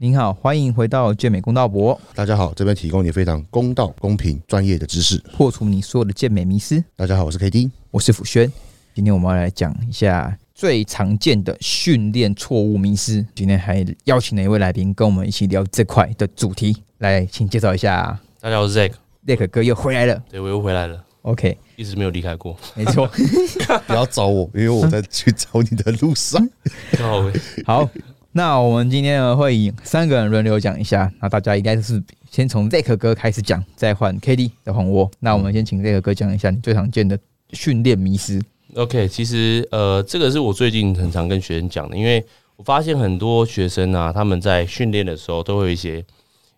您好，欢迎回到健美公道博，大家好，这边提供你非常公道、公平、专业的知识。破除你所有的健美迷思。大家好，我是 KD，我是辅轩。今天我们要来讲一下最常见的训练错误迷思。今天还邀请了一位来宾跟我们一起聊这块的主题。来，请介绍一下。大家好，我是 Zack，Zack 哥又回来了。对，我又回来了。OK，一直没有离开过。没错，不要找我，因为我在去找你的路上。好。那我们今天呢会以三个人轮流讲一下，那大家应该是先从 Zack 哥开始讲，再换 KD 再换我。那我们先请 Zack 哥讲一下你最常见的训练迷失。OK，其实呃，这个是我最近很常跟学生讲的，因为我发现很多学生啊，他们在训练的时候都会有一些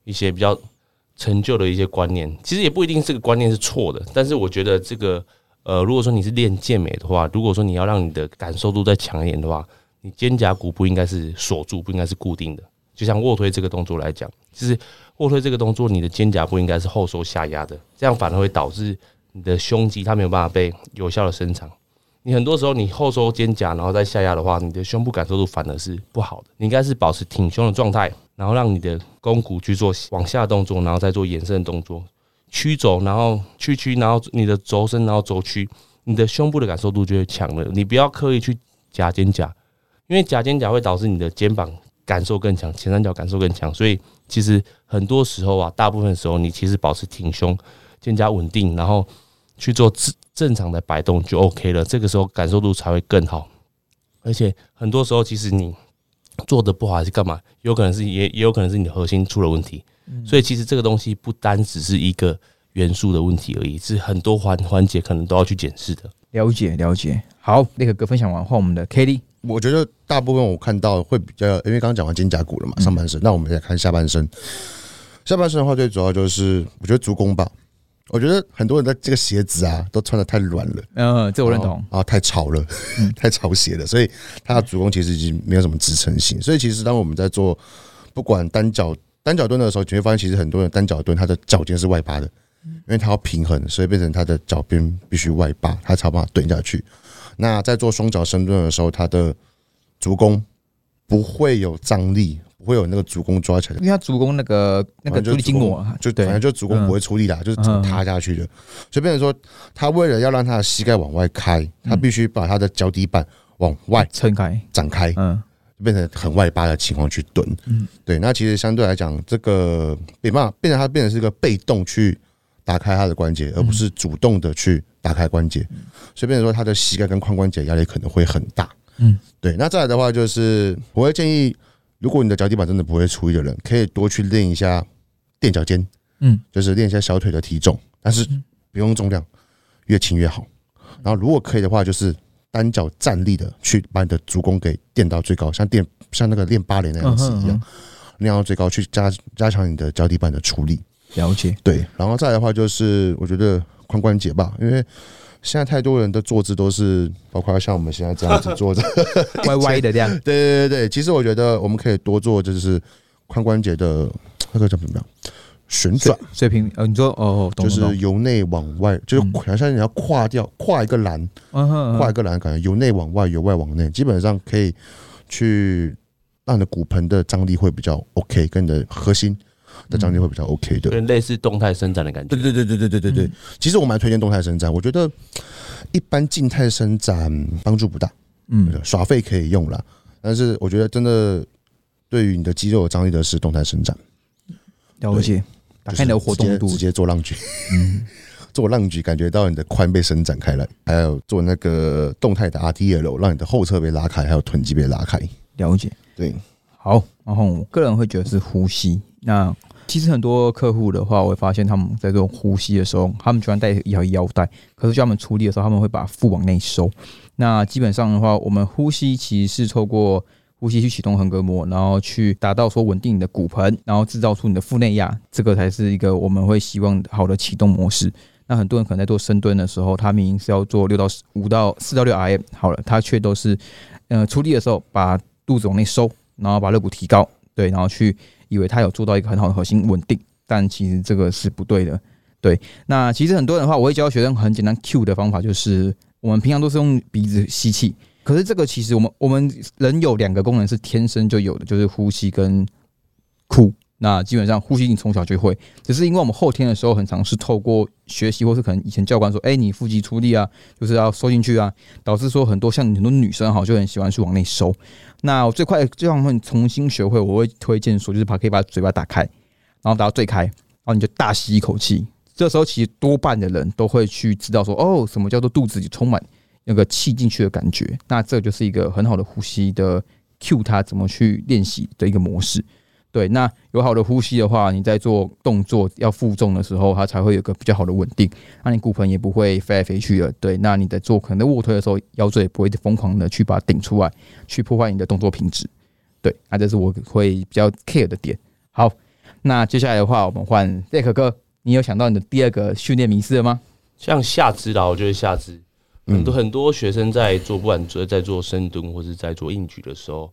一些比较陈旧的一些观念，其实也不一定这个观念是错的，但是我觉得这个呃，如果说你是练健美的话，如果说你要让你的感受度再强一点的话。你肩胛骨不应该是锁住，不应该是固定的。就像卧推这个动作来讲，其实卧推这个动作，你的肩胛不应该是后收下压的，这样反而会导致你的胸肌它没有办法被有效的伸长。你很多时候你后收肩胛，然后再下压的话，你的胸部感受度反而是不好的。你应该是保持挺胸的状态，然后让你的肱骨去做往下动作，然后再做延伸的动作，曲肘，然后屈曲，然后你的轴身，然后轴屈，你的胸部的感受度就会强了。你不要刻意去夹肩胛。因为夹肩胛会导致你的肩膀感受更强，前三角感受更强，所以其实很多时候啊，大部分时候你其实保持挺胸，肩胛稳定，然后去做正正常的摆动就 OK 了。这个时候感受度才会更好。而且很多时候，其实你做的不好还是干嘛，有可能是也也有可能是你的核心出了问题。所以其实这个东西不单只是一个元素的问题而已，是很多环环节可能都要去检视的。了解了解。好，那个哥分享完后，我们的 k d 我觉得大部分我看到会比较，因为刚刚讲完肩胛骨了嘛，上半身，那我们再看下半身。下半身的话，最主要就是我觉得足弓吧。我觉得很多人的这个鞋子啊，都穿的太软了。嗯，这我认同。啊，太潮了，太潮鞋了，所以它的足弓其实已经没有什么支撑性。所以其实当我们在做不管单脚单脚蹲的时候，你会发现其实很多人单脚蹲，他的脚尖是外八的，因为他要平衡，所以变成他的脚边必须外八，他才把它蹲下去。那在做双脚深蹲的时候，他的足弓不会有张力，不会有那个足弓抓起来，因为他足弓那个那个就是筋膜，就反正就足弓不会出力啦，就是塌下去的。所以变成说，他为了要让他的膝盖往外开，他必须把他的脚底板往外撑开、展开，嗯，变成很外八的情况去蹲。嗯，对。那其实相对来讲，这个没办法变成他变成是一个被动去打开他的关节，而不是主动的去。打开关节，所以变成说他的膝盖跟髋关节压力可能会很大。嗯，对。那再来的话，就是我会建议，如果你的脚底板真的不会出力的人，可以多去练一下垫脚尖。嗯，就是练一下小腿的体重，但是不用重量，越轻越好。然后如果可以的话，就是单脚站立的去把你的足弓给垫到最高，像垫像那个练芭蕾那样子一样，练到最高去加加强你的脚底板的出力。了解。对，然后再的话就是我觉得。髋关节吧，因为现在太多人的坐姿都是，包括像我们现在这样子坐着，歪歪的这样。对对对对，其实我觉得我们可以多做，就是髋关节的那个叫什么？旋转水平。呃，你说哦，就是由内往外，就是好像你要跨掉跨一个栏，嗯跨一个栏，感觉由内往外，由外往内，基本上可以去让你的骨盆的张力会比较 OK，跟你的核心。的张力会比较 OK 的，类似动态伸展的感觉。对对对对对对对对。其实我蛮推荐动态伸展，我觉得一般静态伸展帮助不大。嗯，耍废可以用了，但是我觉得真的对于你的肌肉有张力的是动态伸展。了解，打开你的活动度，直接做浪举。嗯，做浪举感觉到你的髋被伸展开来，还有做那个动态的 RTL，让你的后侧被拉开，还有臀肌被拉开。了解，对。好，然后我个人会觉得是呼吸。那其实很多客户的话，我会发现他们在做呼吸的时候，他们喜欢带一条腰带，可是叫他们出力的时候，他们会把腹往内收。那基本上的话，我们呼吸其实是透过呼吸去启动横膈膜，然后去达到说稳定你的骨盆，然后制造出你的腹内压，这个才是一个我们会希望好的启动模式。那很多人可能在做深蹲的时候，他明明是要做六到五到四到六 RM 好了，他却都是呃出力的时候把肚子往内收。然后把肋骨提高，对，然后去以为他有做到一个很好的核心稳定，但其实这个是不对的。对，那其实很多人的话，我会教学生很简单 Q 的方法，就是我们平常都是用鼻子吸气，可是这个其实我们我们人有两个功能是天生就有的，就是呼吸跟哭。那基本上呼吸你从小就会，只是因为我们后天的时候很常是透过学习，或是可能以前教官说，哎、你腹肌出力啊，就是要收进去啊，导致说很多像很多女生哈就很喜欢去往内收。那我最快最让他们重新学会，我会推荐说，就是把可以把嘴巴打开，然后打到最开，然后你就大吸一口气。这时候其实多半的人都会去知道说，哦，什么叫做肚子里充满那个气进去的感觉。那这就是一个很好的呼吸的 cue，它怎么去练习的一个模式。对，那有好的呼吸的话，你在做动作要负重的时候，它才会有个比较好的稳定，那你骨盆也不会飞来飞去的。对，那你在做可能在卧推的时候，腰椎也不会疯狂的去把它顶出来，去破坏你的动作品质。对，那这是我会比较 care 的点。好，那接下来的话，我们换 Zack 哥，你有想到你的第二个训练迷思了吗？像下肢啦，我觉得下肢很嗯多很多学生在做，不管在在做深蹲或是在做硬举的时候，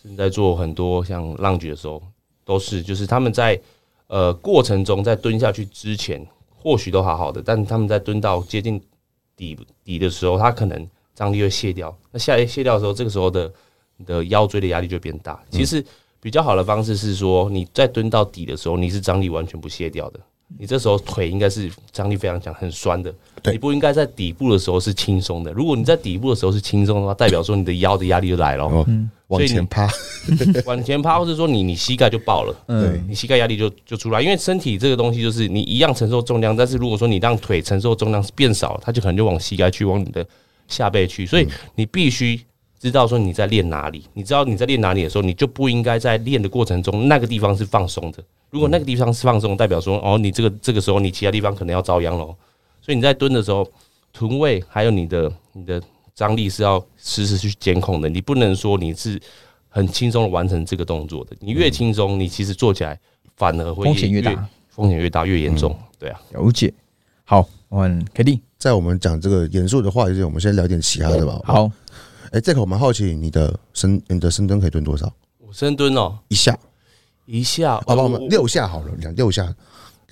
甚至在做很多像浪举的时候，都是就是他们在呃过程中在蹲下去之前，或许都好好的，但他们在蹲到接近底底的时候，他可能张力会卸掉。那下卸掉的时候，这个时候的你的腰椎的压力就变大。其实比较好的方式是说，你在蹲到底的时候，你是张力完全不卸掉的。你这时候腿应该是张力非常强、很酸的，对你不应该在底部的时候是轻松的。如果你在底部的时候是轻松的话，代表说你的腰的压力就来了，哦，往前趴，往前趴，或者说你你膝盖就爆了，对你膝盖压力就就出来。因为身体这个东西就是你一样承受重量，但是如果说你让腿承受重量变少，它就可能就往膝盖去，往你的下背去。所以你必须知道说你在练哪里，你知道你在练哪里的时候，你就不应该在练的过程中那个地方是放松的。如果那个地方是放松，代表说哦，你这个这个时候你其他地方可能要遭殃喽。所以你在蹲的时候，臀位还有你的你的张力是要实时去监控的，你不能说你是很轻松的完成这个动作的。你越轻松，你其实做起来反而会风险越大，风险越大越严重。对啊，了解。好，我们 K D 在我们讲这个严肃的话题之前，我们先聊点其他的吧。好，哎，这个我蛮好奇，你的深你的深蹲可以蹲多少？我深蹲哦，一下，一下好吧，我我们六下好了，两六下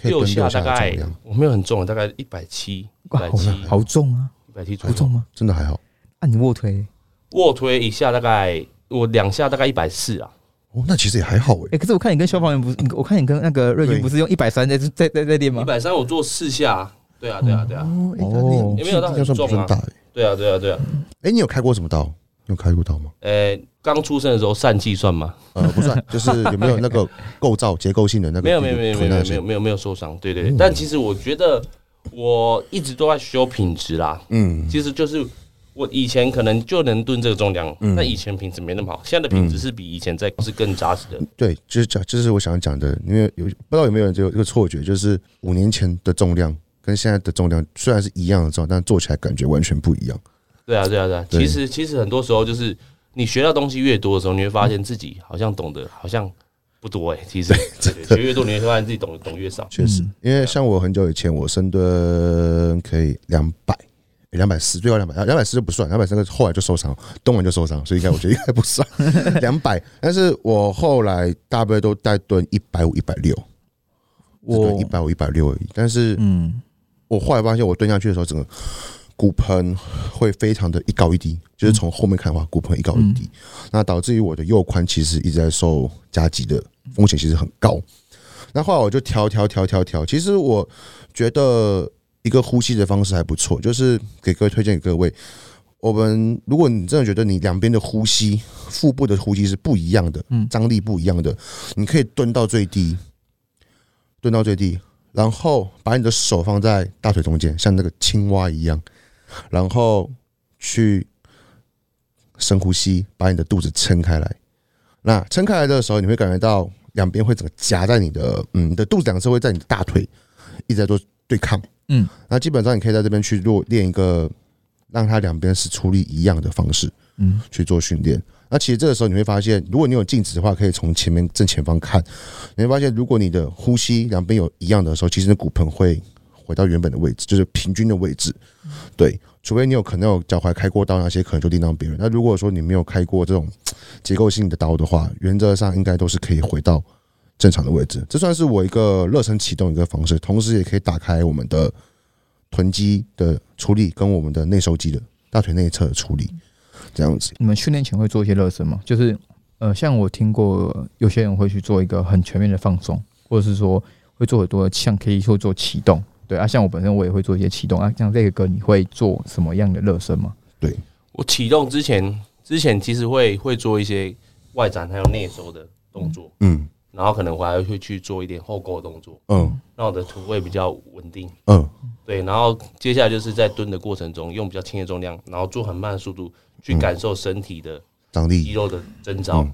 可以六蹲六下下大概我没有很重，大概一百七、一百七、好重啊，一百七左右。重吗？真的还好。啊，你卧推，卧推一下大概我两下大概一百四啊，哦，那其实也还好哎哎、。可是我看你跟消防员不是，我看你跟那个瑞军不是用一百三在在在在练吗？一百三我做四下。对啊，对啊，对啊，哦，哎，那哦你也没有到重啊。对啊，对啊，对啊。哎，你有开过什么刀？你有开过刀吗？呃，刚出生的时候疝气算吗？呃，不算，就是有没有那个构造结构性的那个没有，没有，没有，没有，没有，没有，受伤。对对对。但其实我觉得我一直都在修品质啦。嗯，其实就是我以前可能就能蹲这个重量，嗯但以前品质没那么好，现在的品质是比以前在是更扎实的。对，就是讲，就是我想讲的，因为有不知道有没有人有这个错觉，就是五年前的重量跟现在的重量虽然是一样的重量，但做起来感觉完全不一样。对啊，对啊，对啊。对其实其实很多时候就是你学到东西越多的时候，你会发现自己好像懂得好像不多哎、其实学越多，你会发现自己懂得懂越少。确实，因为像我很久以前，我深蹲可以两百。两百四，最高两百，两百四就不算，两百三个后来就受伤，蹲完就受伤，所以应该我觉得应该不算 两百。但是我后来大部分都在蹲一百五、一百六，我一百五、一百六而已。但是嗯，我后来发现，我蹲下去的时候，整个骨盆会非常的一高一低，就是从后面看的话，骨盆一高一低，那导致于我的右髋其实一直在受夹击的风险，其实很高。那后来我就调调调调调，其实我觉得一个呼吸的方式还不错，就是给各位推荐给各位。我们如果你真的觉得你两边的呼吸、腹部的呼吸是不一样的，嗯张力不一样的，你可以蹲到最低，蹲到最低，然后把你的手放在大腿中间，像那个青蛙一样，然后去深呼吸，把你的肚子撑开来。那撑开来的时候，你会感觉到两边会整个夹在你的，嗯，你的肚子两侧会在你的大腿一直在做对抗。嗯，那基本上你可以在这边去做练一个让它两边是出力一样的方式，嗯，去做训练。那其实这个时候你会发现，如果你有镜子的话，可以从前面正前方看，你会发现，如果你的呼吸两边有一样的时候，其实你骨盆会回到原本的位置，就是平均的位置。对，除非你有可能有脚踝开过刀，那些可能就另当别论。那如果说你没有开过这种结构性的刀的话，原则上应该都是可以回到正常的位置。这算是我一个热身启动一个方式，同时也可以打开我们的臀肌的处理跟我们的内收肌的大腿内侧的出力，这样子。你们训练前会做一些热身吗？就是呃，像我听过有些人会去做一个很全面的放松，或者是说会做很多像可以会做启动，对啊，像我本身我也会做一些启动啊，像这个歌你会做什么样的热身吗？对，我启动之前，之前其实会会做一些外展还有内收的动作，嗯然后可能我还会去做一点后勾的动作，嗯让我的臀会比较稳定。嗯对，然后接下来就是在蹲的过程中，用比较轻的重量，然后做很慢的速度去感受身体的张力，肌肉的征兆。嗯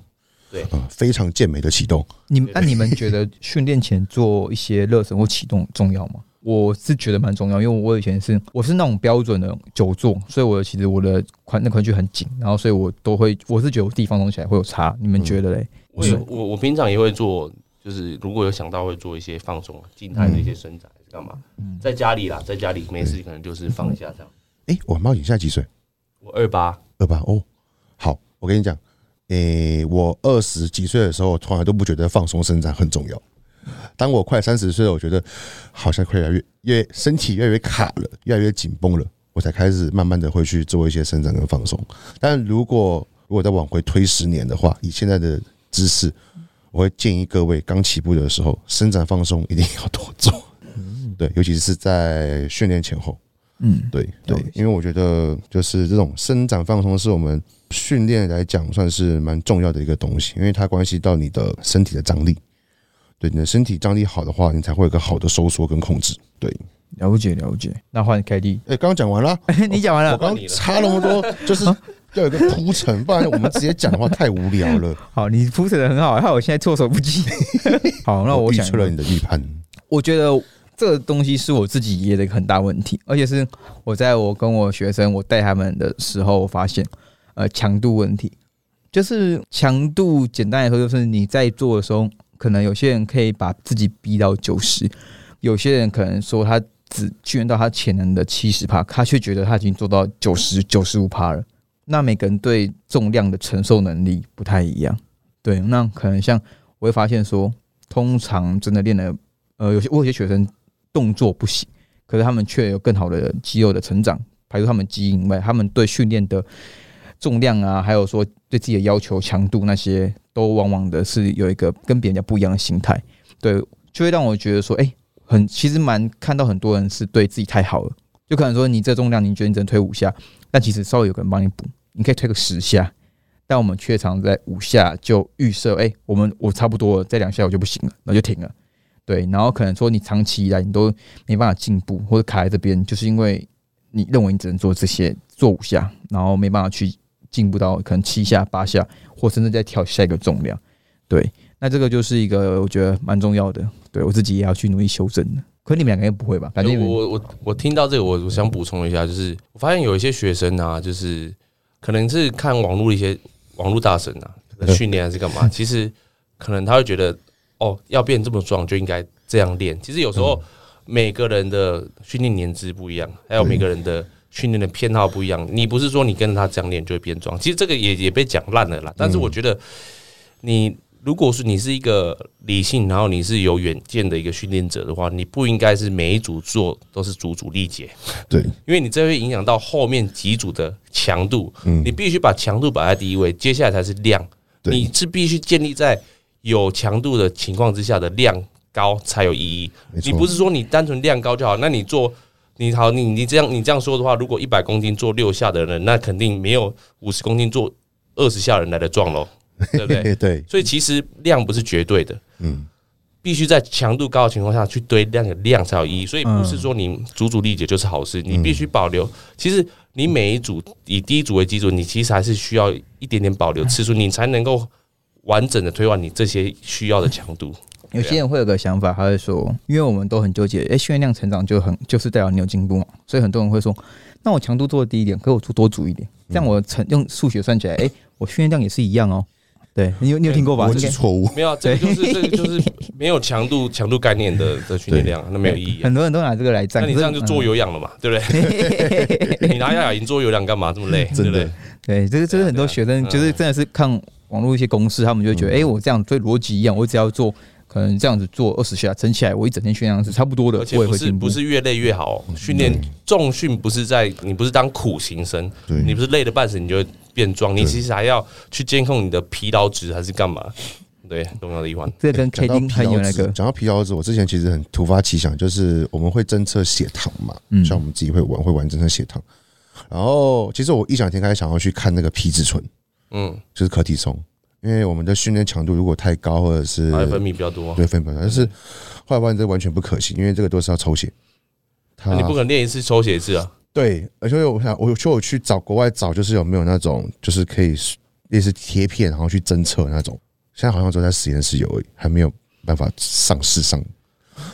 对，嗯，非常健美的启动。你们那你们觉得训练前做一些热身或启动重要吗？我是觉得蛮重要，因为我以前是我是那种标准的久坐，所以我其实我的髋那髋距很紧，然后所以我都会我是觉得我自己放松起来会有差，你们觉得嘞？我有我我平常也会做，就是如果有想到会做一些放松、静态的一些伸展，干嘛？在家里啦，在家里没事可能就是放一下这样。哎，我很冒险，现在几岁？我二八，二八哦。好，我跟你讲，诶，我二十几岁的时候，我从来都不觉得放松伸展很重要。当我快三十岁了，我觉得好像越来越越身体越来越卡了，越来越紧绷了，我才开始慢慢的会去做一些伸展跟放松。但如果如果再往回推十年的话，以现在的姿势，我会建议各位刚起步的时候，伸展放松一定要多做。对，尤其是在训练前后。嗯，对对，因为我觉得就是这种伸展放松是我们训练来讲算是蛮重要的一个东西，因为它关系到你的身体的张力。对，你的身体张力好的话，你才会有个好的收缩跟控制。对，了解了解。那换凯蒂，哎，刚刚讲完了，你讲完了，我刚刚插那么多，就是要有个铺陈，不然我们直接讲的话太无聊了。好，你铺陈的很好，害我现在措手不及。好，那我想出了你的预判。我觉得这个东西是我自己也的一个很大问题，而且是我在我跟我学生我带他们的时候，我发现呃强度问题，就是强度简单来说，就是你在做的时候，可能有些人可以把自己逼到九十，有些人可能说他只训练到他潜能的七十帕，他却觉得他已经做到九十九十五帕了。那每个人对重量的承受能力不太一样，对，那可能像我会发现说，通常真的练的，呃，有些我有些学生动作不行，可是他们却有更好的肌肉的成长，排除他们基因以外，他们对训练的重量啊，还有说对自己的要求强度那些，都往往的是有一个跟别人家不一样的心态，对，就会让我觉得说，哎、很其实蛮看到很多人是对自己太好了，就可能说你这重量你觉得你只能推五下，但其实稍微有个人帮你补，你可以推个十下，但我们却常在五下就预设，哎、我们我差不多了，再两下我就不行了，那就停了。对，然后可能说你长期以来你都没办法进步，或者卡在这边，就是因为你认为你只能做这些，做五下，然后没办法去进步到可能七下、八下，或甚至再跳下一个重量。对，那这个就是一个我觉得蛮重要的，对我自己也要去努力修正的。可你们两个应该不会吧？感觉你们我我我听到这个，我我想补充一下，就是我发现有一些学生啊，就是可能是看网络的一些网络大神啊，训练还是干嘛，其实可能他会觉得哦，要变这么壮就应该这样练。其实有时候每个人的训练年资不一样，还有每个人的训练的偏好不一样。你不是说你跟着他这样练就会变壮，其实这个也也被讲烂了啦。但是我觉得你。如果是你是一个理性，然后你是有远见的一个训练者的话，你不应该是每一组做都是组组力竭，对，因为你这会影响到后面几组的强度。嗯你必须把强度摆在第一位，接下来才是量。你是必须建立在有强度的情况之下的量高才有意义。你不是说你单纯量高就好，那你做你好，你你这样你这样说的话，如果一百公斤做六下的人，那肯定没有五十公斤做二十下人来的壮喽，对不对？对对，所以其实量不是绝对的，嗯，必须在强度高的情况下去堆量，的量才有意义。所以不是说你组组力竭就是好事，你必须保留。其实你每一组以第一组为基准，你其实还是需要一点点保留次数，你才能够完整的推完你这些需要的强度。有些人会有个想法，他会说，因为我们都很纠结，哎、训练量成长就很就是代表你有进步嘛，所以很多人会说，那我强度做的低一点，可我做多组一点，这样我成用数学算起来，哎、我训练量也是一样哦。对你有你有听过吧？我应该是错误。没有啊，这个就是这个就是没有强度强度概念的的训练量，那没有意义啊。很多人都拿这个来战，那你这样就做有有氧了嘛，对不对？你拿亚雅赢做有氧干嘛这么累？对真的不对？对，这个这是很多学生就是真的是看网络一些公司，他们就会觉得，哎、我这样对逻辑一样，我只要做可能这样子做二十下，整起来我一整天训练量是差不多的而，且不是。不是越累越好哦，训练重训不是在你不是当苦行僧，你不是累的半死你就会变壮，你其实还要去监控你的疲劳值还是干嘛？对，很重要的一环。这跟讲 K 到疲那个，讲到疲劳值，我之前其实很突发奇想，就是我们会侦测血糖嘛，嗯像我们自己会玩会玩侦测血糖。然后其实我异想天开想要去看那个皮质醇，嗯，就是可体松，因为我们的训练强度如果太高，或者是内分泌比较多，对分泌比较多，但是后来发现这完全不可行，因为这个都是要抽血。它你不可能练一次抽血一次啊。对，而且我想，我就我去找国外找，就是有没有那种就是可以类似贴片，然后去侦测那种。现在好像只有在实验室有而已，还没有办法上市上。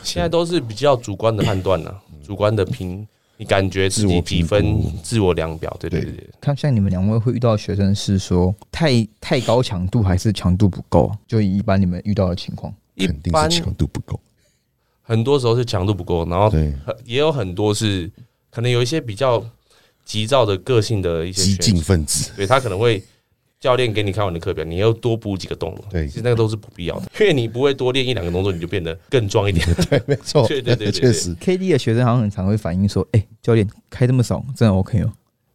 现在都是比较主观的判断了，主观的评，你感觉自己几分自我量表，对对对对。看像你们两位会遇到的学生是说太太高强度还是强度不够啊？就以一般你们遇到的情况，一肯定般是强度不够。很多时候是强度不够，然后也有很多是可能有一些比较急躁的个性的一些激进，分子。对他可能会教练给你看完的课表，你要多补几个动作，对其实那个都是不必要的，因为你不会多练一两个动作，你就变得更壮一点。对，没错，对对对确实。K D 的学生好像很常会反映说：“哎、教练开这么少，真的 OK 哦？”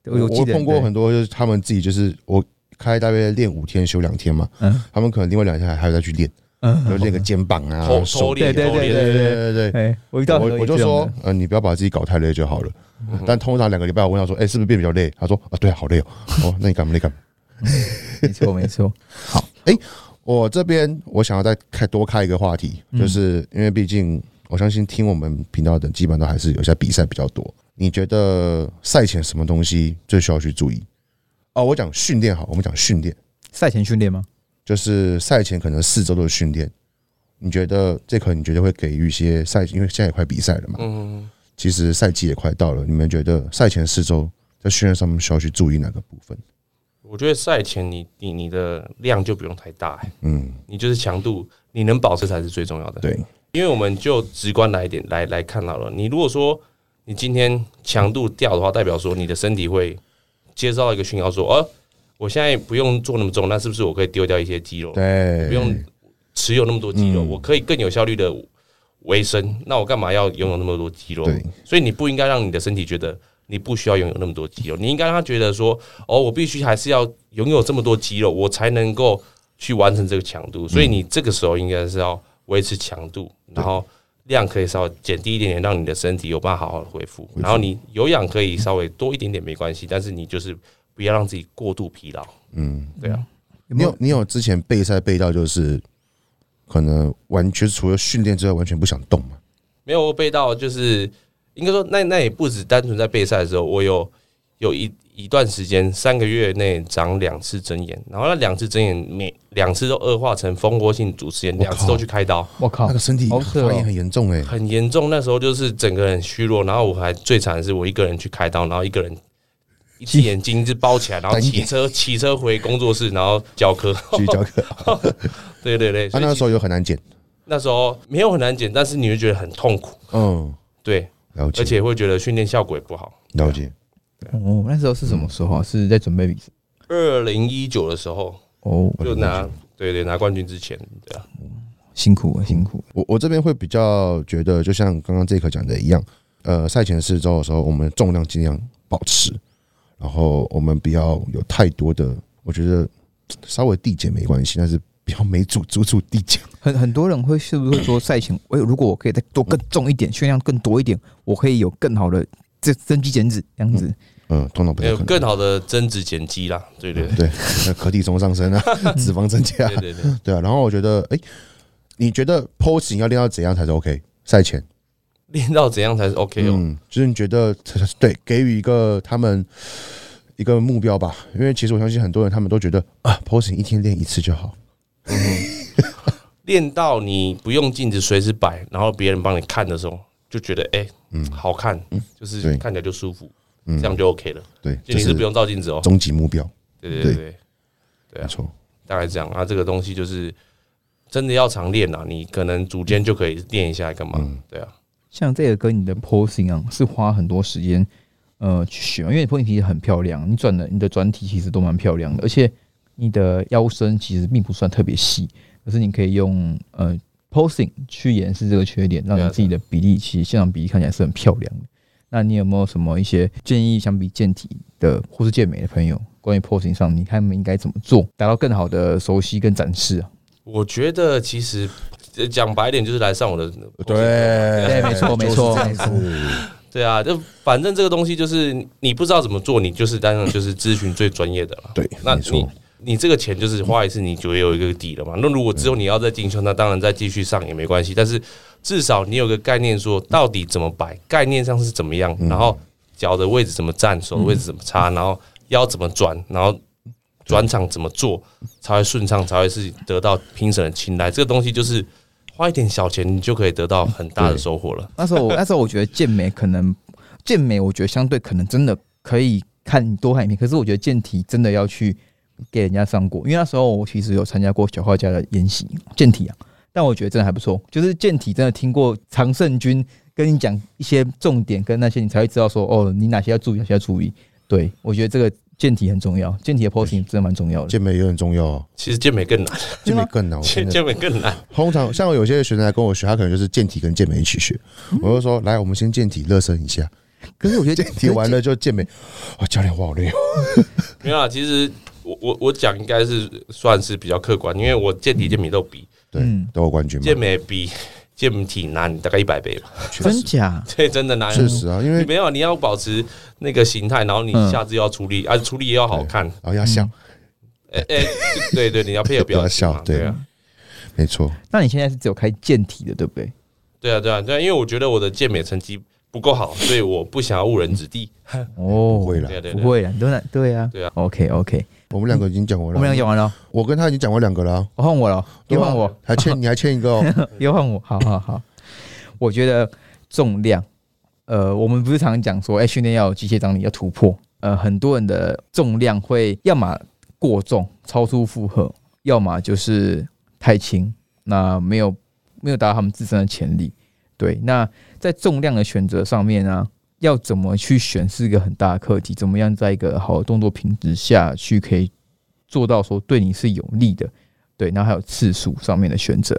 我有我碰过很多，就是他们自己就是我开大约练五天休两天嘛，嗯他们可能另外两天还还要再去练，嗯，就练个肩膀啊偷、手偷练对对对对对对我遇到我我就说，呃，你不要把自己搞太累就好了。嗯但通常两个礼拜，我问他说，哎，是不是变比较累？他说，啊，对啊，好累哦。哦，那你干嘛？你干嘛？没错没错，我这边我想要再开多开一个话题，嗯就是因为毕竟我相信听我们频道的基本上都还是有些比赛比较多。你觉得赛前什么东西最需要去注意？哦，我讲训练好，我们讲训练，赛前训练吗？就是赛前可能四周的训练。你觉得这可能你觉得会给予一些赛，因为现在也快比赛了嘛，嗯，其实赛季也快到了。你们觉得赛前四周在训练上面需要去注意哪个部分？我觉得赛前你你你的量就不用太大、欸嗯，你就是强度你能保持才是最重要的。对，因为我们就直观来一点来来看到了，你如果说你今天强度掉的话，代表说你的身体会接收到一个讯号说，哦，我现在不用做那么重，那是不是我可以丢掉一些肌肉？对，不用持有那么多肌肉，嗯我可以更有效率的维生。那我干嘛要拥有那么多肌肉？所以你不应该让你的身体觉得你不需要拥有那么多肌肉，你应该让他觉得说，哦，我必须还是要拥有这么多肌肉，我才能够去完成这个强度。所以你这个时候应该是要维持强度，然后量可以稍微减低一点点，让你的身体有办法好好的恢复。然后你有氧可以稍微多一点点没关系，但是你就是不要让自己过度疲劳。嗯，对啊，你有你有之前备赛备到就是可能完全除了训练之外完全不想动吗？没有背到，就是应该说，那那也不止单纯在备赛的时候，我有有一一段时间，三个月内长两次针眼，然后那两次针眼每两次都恶化成蜂窝性组织炎，两次都去开刀，我靠那个，身体发炎很严重哎、很严重。那时候就是整个人虚弱，然后我还最惨的是我一个人去开刀，然后一个人。一只 眼睛就包起来，然后 骑车骑车回工作室，然后教课。继续教课。对对对，所以他那时候有很难减，那时候没有很难减，但是你会觉得很痛苦，嗯，对，了解，而且会觉得训练效果也不好。了解。哦，那时候是什么时候啊？是在准备比赛二零一九的时候，哦，就拿对对拿冠军之前，对啊，辛苦了，辛苦了。我我这边会比较觉得，就像刚刚这一课讲的一样，呃，赛前四周的时候，我们重量尽量保持，然后我们不要有太多的，我觉得稍微递减没关系，但是不要每组组组递减。很很多人会是不是会说赛前，哎，如果我可以再多更重一点，训练量更多一点，我可以有更好的这增肌减脂这样子。嗯，通常不没有太可能。更好的增脂减肌啦，对对对，那可体重上升啊，脂肪增加对，对对对，对啊。然后我觉得，哎，你觉得 posing 要练到怎样才是 OK？赛前，练到怎样才是 OK 哦？嗯，就是你觉得对，给予一个他们一个目标吧，因为其实我相信很多人他们都觉得啊，posing 一天练一次就好，练到你不用镜子随时摆，然后别人帮你看的时候，就觉得哎，嗯。好看，就是看起来就舒服，嗯。这样就 OK 了。对，就你是不用照镜子哦，终极目标，对对对。对，对。啊。没错，大概这样。啊，这个东西就是真的要常练啊，你可能组间就可以练一下，干嘛？对啊，像这个跟你的 posing 啊，是花很多时间呃去学，因为你 posing 其实很漂亮，你转的你的转体其实都蛮漂亮的，而且你的腰身其实并不算特别细，可是你可以用呃 posing 去掩饰这个缺点，让你自己的比例其实现场比例看起来是很漂亮的。那你有没有什么一些建议，相比健体的或是健美的朋友关于 posing 上，你看他们应该怎么做，达到更好的熟悉跟展示啊？我觉得其实呃讲白一点，就是来上我的对对没错没错 对啊，就反正这个东西就是你不知道怎么做，你就是当然就是咨询最专业的了。对，那你你这个钱就是花一次，你就有一个底了嘛。那如果之后你要再进修，那当然再继续上也没关系。但是至少你有个概念，说到底怎么摆，概念上是怎么样，然后脚的位置怎么站，手的位置怎么插，然后腰怎么转，然后转场怎么做才会顺畅，才会是得到评审的青睐。这个东西就是花一点小钱，你就可以得到很大的收获了。那时候我 那时候我觉得健美可能健美，我觉得相对可能真的可以看多看一片，可是我觉得健体真的要去给人家上过，因为那时候我其实有参加过小画家的研习健体啊，但我觉得真的还不错，就是健体真的听过常胜军跟你讲一些重点跟那些，你才会知道说哦，你哪些要注意，哪些要注意。对我觉得这个健体很重要，健体的 posing 真的蛮重要的。健美也很重要哦，其实健美更难，健美更难。健健美更难。通常像有些学生来跟我学，他可能就是健体跟健美一起学。我就说，来，我们先健体热身一下，可是我觉得健体完了就健美。啊，教练我好累哦。没有啊，其实我我我讲应该是算是比较客观，因为我健体健美都比。对嗯，都有冠军嘛。健，美比健体难大概一百倍吧，确真实假？这真的难。确实啊，因为没有，你要保持那个形态，然后你嗯。下肢要出力，啊，出力也要好看。然后要笑，哎哎，对对，你要配合表情嘛，不要笑对啊，没错，那你现在是只有开健体的，对不对？对啊，对啊，对啊，因为我觉得我的健美成绩不够好，所以我不想要误人子弟。哦，不会啦。对啊，对啊，对啊。不会啦，你都那对啊，对啊。OK OK，我们两个已经讲完了，我们俩讲完了，我跟他已经讲完两个了啊，我换我了，又换我，还欠你还欠一个哦。又换我，好好好。我觉得重量，呃，我们不是常常讲说，哎、训练要有机械张力，要突破。呃，很多人的重量会要么过重，超出负荷，要么就是太轻，那没有没有达到他们自身的潜力。对，那在重量的选择上面呢、要怎么去选是一个很大的课题。怎么样在一个好的动作品质下去，可以做到说对你是有利的？对，然后还有次数上面的选择，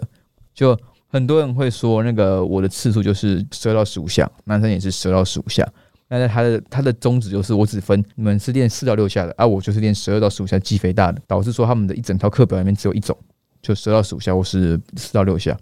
就很多人会说，那个我的次数就是十二到十五下，男生也是十二到十五下。那在他的他的宗旨就是，我只分你们是练四到六下的，啊，我就是练十二到十五下肌肥大的，导致说他们的一整套课表里面只有一种，就十二到十五下或是四到六下。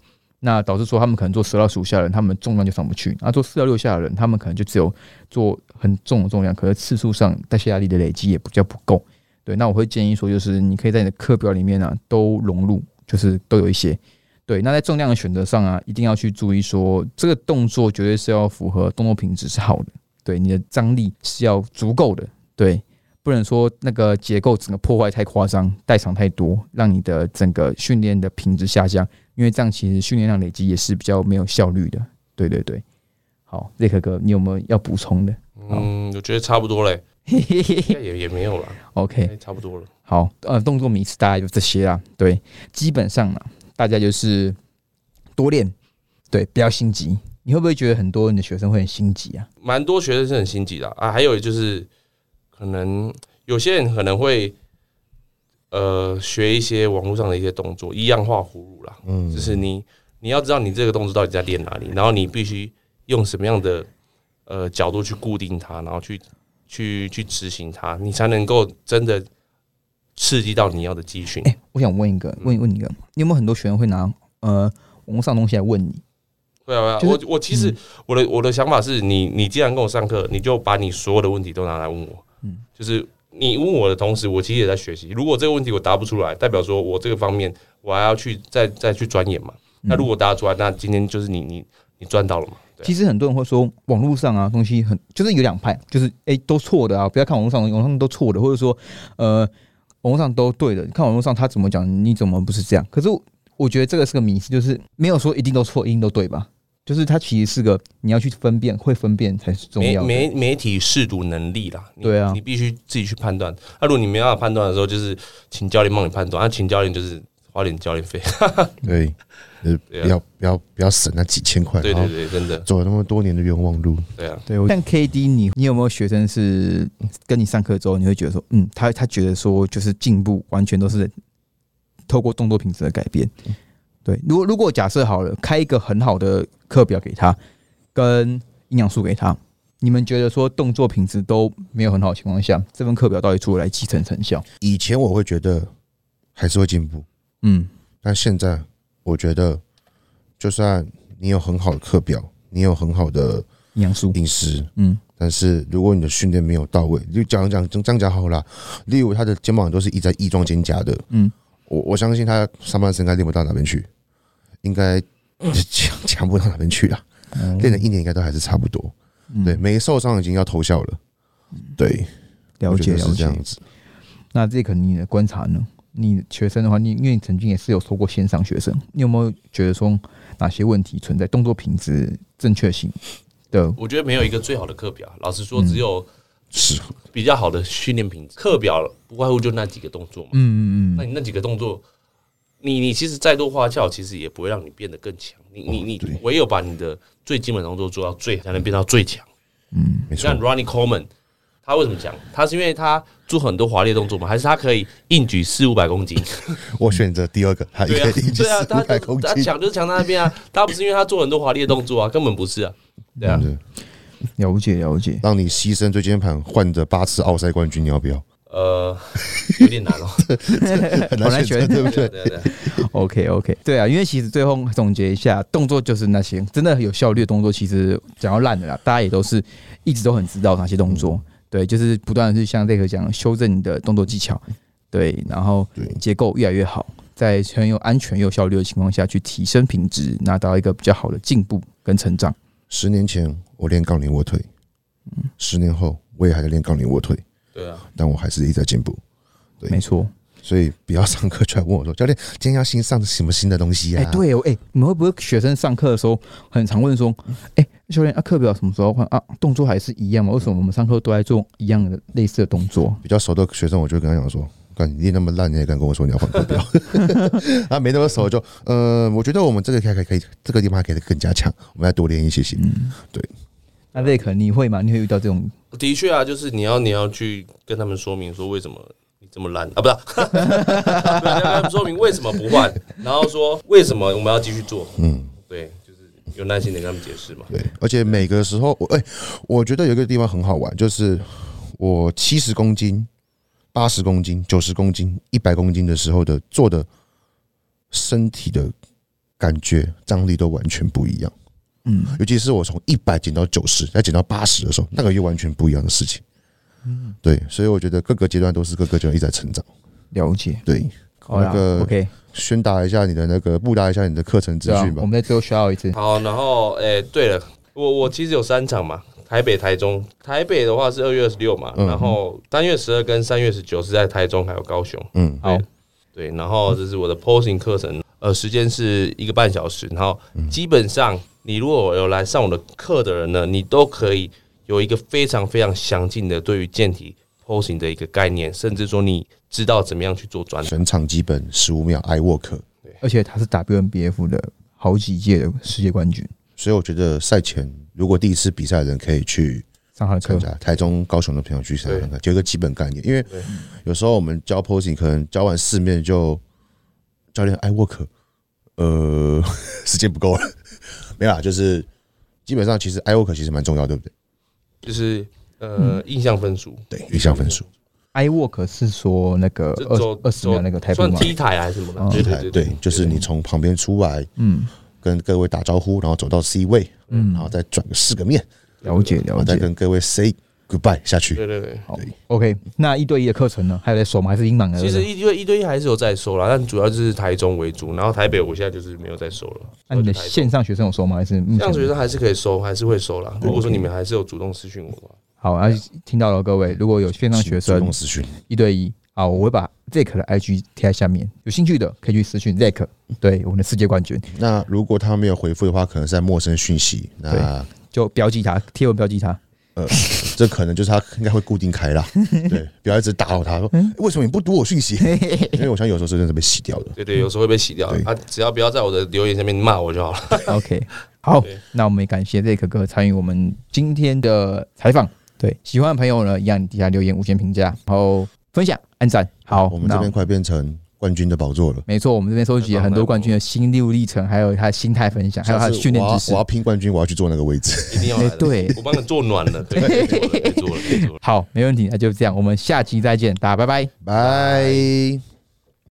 那导致说他们可能做十到十五下的人，他们重量就上不去；那做四到六下的人，他们可能就只有做很重的重量，可是次数上代谢压力的累积也比较不够。对，那我会建议说，就是你可以在你的课表里面呢、都融入，就是都有一些。对，那在重量的选择上啊，一定要去注意说，这个动作绝对是要符合动作品质是好的，对，你的张力是要足够的，对，不能说那个结构整个破坏太夸张，代偿太多，让你的整个训练的品质下降，因为这样其实训练量累积也是比较没有效率的。对对对，好，瑞克哥，你有没有要补充的嗯，我觉得差不多嘞，也也没有了，？OK，哎差不多了。好，呃，动作名词大概就这些啦。对，基本上呢，大家就是多练，对，不要心急。你会不会觉得很多你的学生会很心急啊？蛮多学生是很心急的啊，还有就是可能有些人可能会呃学一些网络上的一些动作，一样画葫芦啦，嗯。就是你你要知道你这个动作到底在练哪里，然后你必须用什么样的呃角度去固定它，然后去去去执行它，你才能够真的刺激到你要的肌群。哎、我想问一个，问问你一个，你有没有很多学员会拿呃网络上的东西来问你？会啊会啊，就是我我其实我的我的想法是你你既然跟我上课，你就把你所有的问题都拿来问我，嗯。就是你问我的同时，我其实也在学习。如果这个问题我答不出来，代表说我这个方面我还要去再再去钻研嘛。那如果答出来，那今天就是你你你赚到了嘛？其实很多人会说网络上啊东西很就是有两派，就是哎、都错的啊，不要看网络上的，网络上都错的，或者说呃网络上都对的，你看网络上他怎么讲，你怎么不是这样？可是我我觉得这个是个迷思，就是没有说一定都错，一定都对吧？就是它其实是个你要去分辨，会分辨才是重媒要的。媒媒体试读能力啦，你对啊你必须自己去判断。那、如果你没办法判断的时候，就是请教练帮你判断。那、请教练就是花点教练费。对，呃，对啊不要不要不要省那几千块，然对对对，真的，走了那么多年的冤枉路。对啊。对，我像 K D，你你有没有学生是跟你上课之后，你会觉得说，嗯，他他觉得说就是进步，完全都是透过动作品质的改变。对，如果如果假设好了，开一个很好的课表给他，跟营养素给他，你们觉得说动作品质都没有很好的情况下，这份课表到底出来继承成效？以前我会觉得还是会进步，嗯。但现在我觉得，就算你有很好的课表，你有很好的营养素，饮食，嗯。但是如果你的训练没有到位，就讲讲这样讲好了。例如他的肩膀都是一在翼状肩胛的，嗯，我我相信他上半身应该练不到哪边去，应该不到哪边去了。嗯练了一年应该都还是差不多。对，没受伤已经要偷笑了。对，了解了解。是这样子。那这可能你的观察呢？你学生的话，你因为你曾经也是有收过线上学生，你有没有觉得说哪些问题存在动作品质正确性的？我觉得没有一个最好的课表，老实说，嗯只有是比较好的训练品质。课表不外乎就那几个动作嘛，嗯嗯嗯，那你那几个动作，你你其实再多花俏，其实也不会让你变得更强。你你你唯有把你的最基本的动作做到最，才能变到最强。嗯没错像。Ronnie Coleman，他为什么强？他是因为他做很多华丽的动作吗？还是他可以硬举四五百公斤？我选择第二个，他一对啊个一，对啊，他百公斤。他强就是强在那边啊，他不是因为他做很多华丽的动作啊，根本不是啊，对啊，对了解了解。让你牺牲椎间盘换得八次奥赛冠军，你要不要？呃，有点难哦，很好难选选择，对不对？对对对，OK OK，对啊，因为其实最后总结一下，动作就是那些真的有效率的动作，其实讲到烂的啦，大家也都是一直都很知道哪些动作，对，就是不断的去像这个讲修正你的动作技巧，对，然后对结构越来越好，在很有安全又有效率的情况下去提升品质，拿到一个比较好的进步跟成长。十年前我练杠铃卧推，十年后我也还在练杠铃卧推，对啊，但我还是一直在进步。对没错，所以不要上课出来问我说：“教练，今天要新上什么新的东西呀、哎、对哦，哎、你们会不会学生上课的时候很常问说，哎、教练啊，课表什么时候换啊？动作还是一样吗？为什么我们上课都在做一样的类似的动作？比较熟的学生，我就跟他讲说：“干，你练那么烂，你也敢跟我说你要换课表？” 啊，没那么熟就，呃，我觉得我们这个可以可以可以，这个地方还可以更加强，我们要多练一些些。那瑞克，你会吗？你会遇到这种？的确啊，就是你要你要去跟他们说明说为什么你这么烂啊，不是，对你要跟他们说明为什么不换，然后说为什么我们要继续做，嗯，对，就是有耐心的跟他们解释嘛。对，而且每个时候，我哎、我觉得有一个地方很好玩，就是我七十公斤、八十公斤、九十公斤、一百公斤的时候的做的身体的感觉张力都完全不一样。嗯，尤其是我从一百减到九十，再减到八十的时候，那个又完全不一样的事情。嗯，对，所以我觉得各个阶段都是各个阶段一直在成长。了解。对，好那个 OK，宣达一下你的那个布达一下你的课程资讯，吧我。们再最后需要一次。好，然后诶、对了，我我其实有三场嘛，台北、台中。台北的话是二月二十六嘛，嗯然后三月十二跟三月十九是在台中还有高雄。嗯，好，对，然后这是我的 posing 课程，呃，时间是一个半小时，然后基本上你如果有来上我的课的人呢，你都可以有一个非常非常详尽的对于健体 posing 的一个概念，甚至说你知道怎么样去做转全场基本十五秒 I work。而且他是 WNBF 的好几届的世界冠军，所以我觉得赛前如果第一次比赛的人可以去上他的课参。加，台中、高雄的朋友去参加看看，有一个基本概念。因为有时候我们教 posing 可能教完四面就教练 I work，呃，时间不够了，没有啦，就是基本上其实 I work 其实蛮重要，对不对？就是呃印象分数，对，印象分数，I work 是说那个二二十秒那个台步算吗？T 台还是什么的？哦对台对就是你从旁边出来嗯，跟各位打招呼，然后走到 C 位，嗯然后再转个四个面，了解然后了解。再跟各位 say goodbye 下去。对对对。好，OK，那一对一的课程呢？还有在收吗？还是英满的？其实一对一对一还是有在收啦，但主要就是台中为主，然后台北我现在就是没有在收了。那你的线上学生有收吗？还是目前这样学生还是可以收，还是会收啦。如果说你们还是有主动私讯我的话，好，啊，听到了各位，如果有线上学生主生动私讯，一对一，好，我会把 Zack 的 IG 贴在下面，有兴趣的可以去私讯 Zack，对我们的世界冠军，那如果他没有回复的话，可能是在陌生讯息，那就标记他，贴文标记他。这可能就是他应该会固定开啦。对，不要一直打扰他说、嗯欸为什么你不读我讯息？因为我想有时候是真的被洗掉的。对对，有时候会被洗掉他啊，只要不要在我的留言下面骂我就好了。OK，好，那我们也感谢 Zack 哥参与我们今天的采访。对，喜欢的朋友呢，一样底下留言五星评价，然后分享、按赞。好，我们这边快变成冠军的宝座了。没错，我们这边收集了很多冠军的心路历程，还有他的心态分享，还有他的训练知识我要我。要拼冠军，我要去坐那个位置。一定要对我帮你做暖了，可以可以做了，可以做了，做了。好，没问题，那就这样，我们下期再见，大家拜拜。拜。